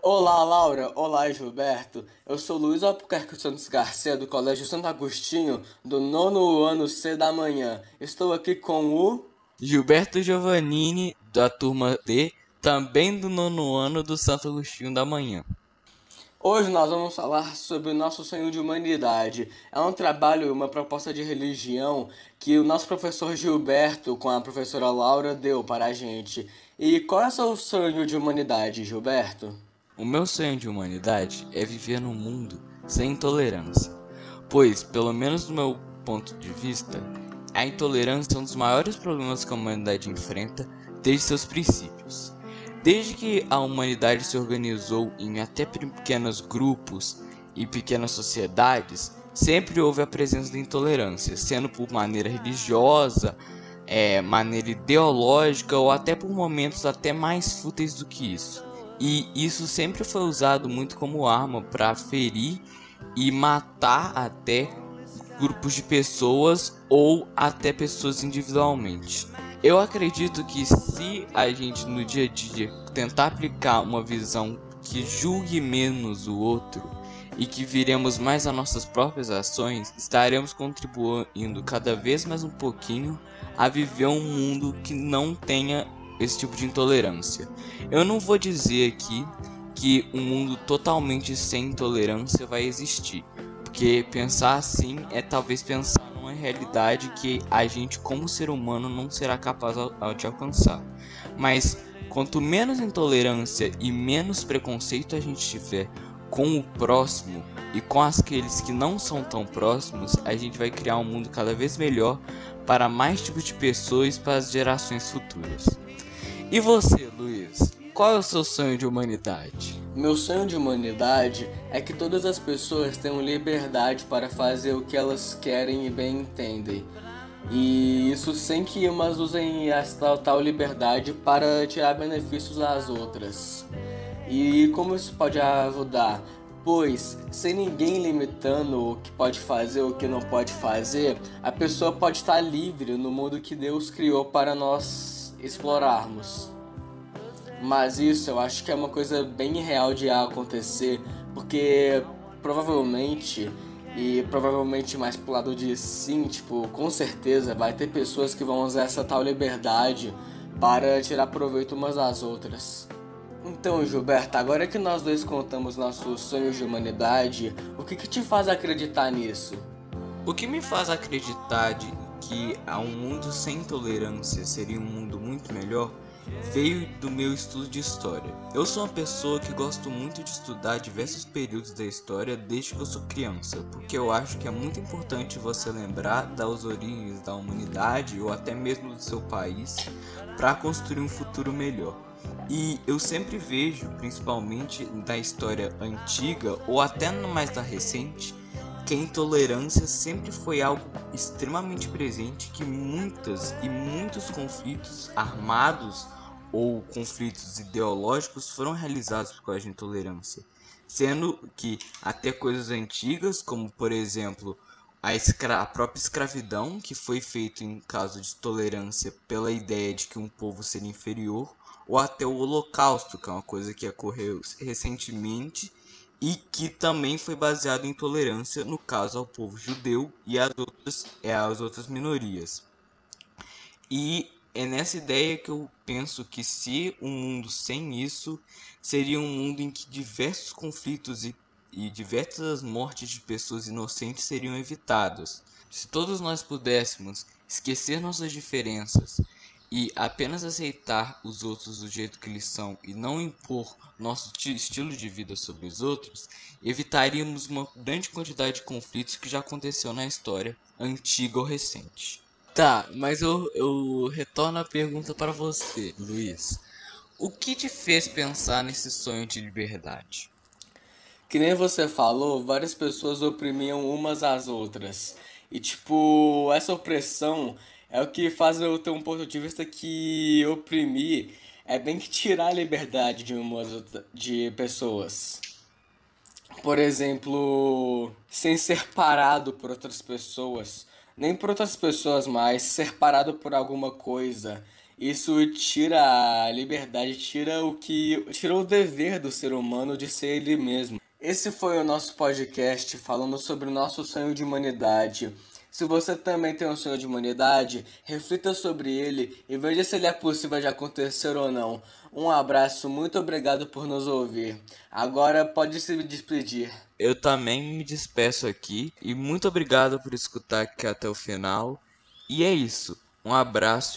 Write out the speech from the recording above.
Olá, Laura. Olá, Gilberto. Eu sou Luiz Albuquerque Santos Garcia, do Colégio Santo Agostinho, do nono ano C da manhã. Estou aqui com o... Gilberto Giovannini, da turma D, também do nono ano do Santo Agostinho da manhã. Hoje nós vamos falar sobre o nosso sonho de humanidade. É um trabalho, uma proposta de religião que o nosso professor Gilberto, com a professora Laura, deu para a gente. E qual é o seu sonho de humanidade, Gilberto? O meu sonho de humanidade é viver num mundo sem intolerância, pois, pelo menos do meu ponto de vista, a intolerância é um dos maiores problemas que a humanidade enfrenta desde seus princípios. Desde que a humanidade se organizou em até pequenos grupos e pequenas sociedades, sempre houve a presença da intolerância, sendo por maneira religiosa, é, maneira ideológica ou até por momentos até mais fúteis do que isso. E isso sempre foi usado muito como arma para ferir e matar até grupos de pessoas ou até pessoas individualmente. Eu acredito que se a gente no dia a dia tentar aplicar uma visão que julgue menos o outro e que viremos mais as nossas próprias ações, estaremos contribuindo cada vez mais um pouquinho a viver um mundo que não tenha esse tipo de intolerância. Eu não vou dizer aqui que um mundo totalmente sem intolerância vai existir, porque pensar assim é talvez pensar numa realidade que a gente, como ser humano, não será capaz de alcançar. Mas quanto menos intolerância e menos preconceito a gente tiver com o próximo e com aqueles que não são tão próximos, a gente vai criar um mundo cada vez melhor para mais tipos de pessoas e para as gerações futuras. E você, Luiz? Qual é o seu sonho de humanidade? Meu sonho de humanidade é que todas as pessoas tenham liberdade para fazer o que elas querem e bem entendem. E isso sem que umas usem essa tal liberdade para tirar benefícios às outras. E como isso pode ajudar? Pois, sem ninguém limitando o que pode fazer ou o que não pode fazer, a pessoa pode estar livre no mundo que Deus criou para nós explorarmos. Mas isso eu acho que é uma coisa bem real de acontecer, porque provavelmente, e provavelmente mais pro lado de sim, tipo, com certeza vai ter pessoas que vão usar essa tal liberdade para tirar proveito umas das outras. Então, Gilberto, agora que nós dois contamos nossos sonhos de humanidade, o que, que te faz acreditar nisso? O que me faz acreditar de que a um mundo sem tolerância seria um mundo muito melhor veio do meu estudo de história. Eu sou uma pessoa que gosto muito de estudar diversos períodos da história desde que eu sou criança, porque eu acho que é muito importante você lembrar das origens da humanidade ou até mesmo do seu país para construir um futuro melhor. E eu sempre vejo, principalmente da história antiga ou até no mais da recente, que a intolerância sempre foi algo extremamente presente, que muitas e muitos conflitos armados ou conflitos ideológicos foram realizados por causa de intolerância, sendo que até coisas antigas, como por exemplo a, a própria escravidão, que foi feito em caso de tolerância pela ideia de que um povo seria inferior, ou até o Holocausto, que é uma coisa que ocorreu recentemente e que também foi baseado em tolerância no caso ao povo judeu e às outras, é, às outras minorias. E é nessa ideia que eu penso que se um mundo sem isso seria um mundo em que diversos conflitos e, e diversas mortes de pessoas inocentes seriam evitadas. Se todos nós pudéssemos esquecer nossas diferenças e apenas aceitar os outros do jeito que eles são e não impor nosso estilo de vida sobre os outros, evitaríamos uma grande quantidade de conflitos que já aconteceu na história, antiga ou recente. Tá, mas eu, eu retorno a pergunta para você, Luiz. O que te fez pensar nesse sonho de liberdade? Que nem você falou, várias pessoas oprimiam umas às outras. E tipo, essa opressão é o que faz eu ter um ponto de vista que oprimir é bem que tirar a liberdade de umas de pessoas. Por exemplo, sem ser parado por outras pessoas, nem por outras pessoas, mas ser parado por alguma coisa. Isso tira a liberdade, tira o que, tira o dever do ser humano de ser ele mesmo. Esse foi o nosso podcast falando sobre o nosso sonho de humanidade. Se você também tem um sonho de humanidade, reflita sobre ele e veja se ele é possível de acontecer ou não. Um abraço, muito obrigado por nos ouvir. Agora pode se despedir. Eu também me despeço aqui e muito obrigado por escutar aqui até o final. E é isso. Um abraço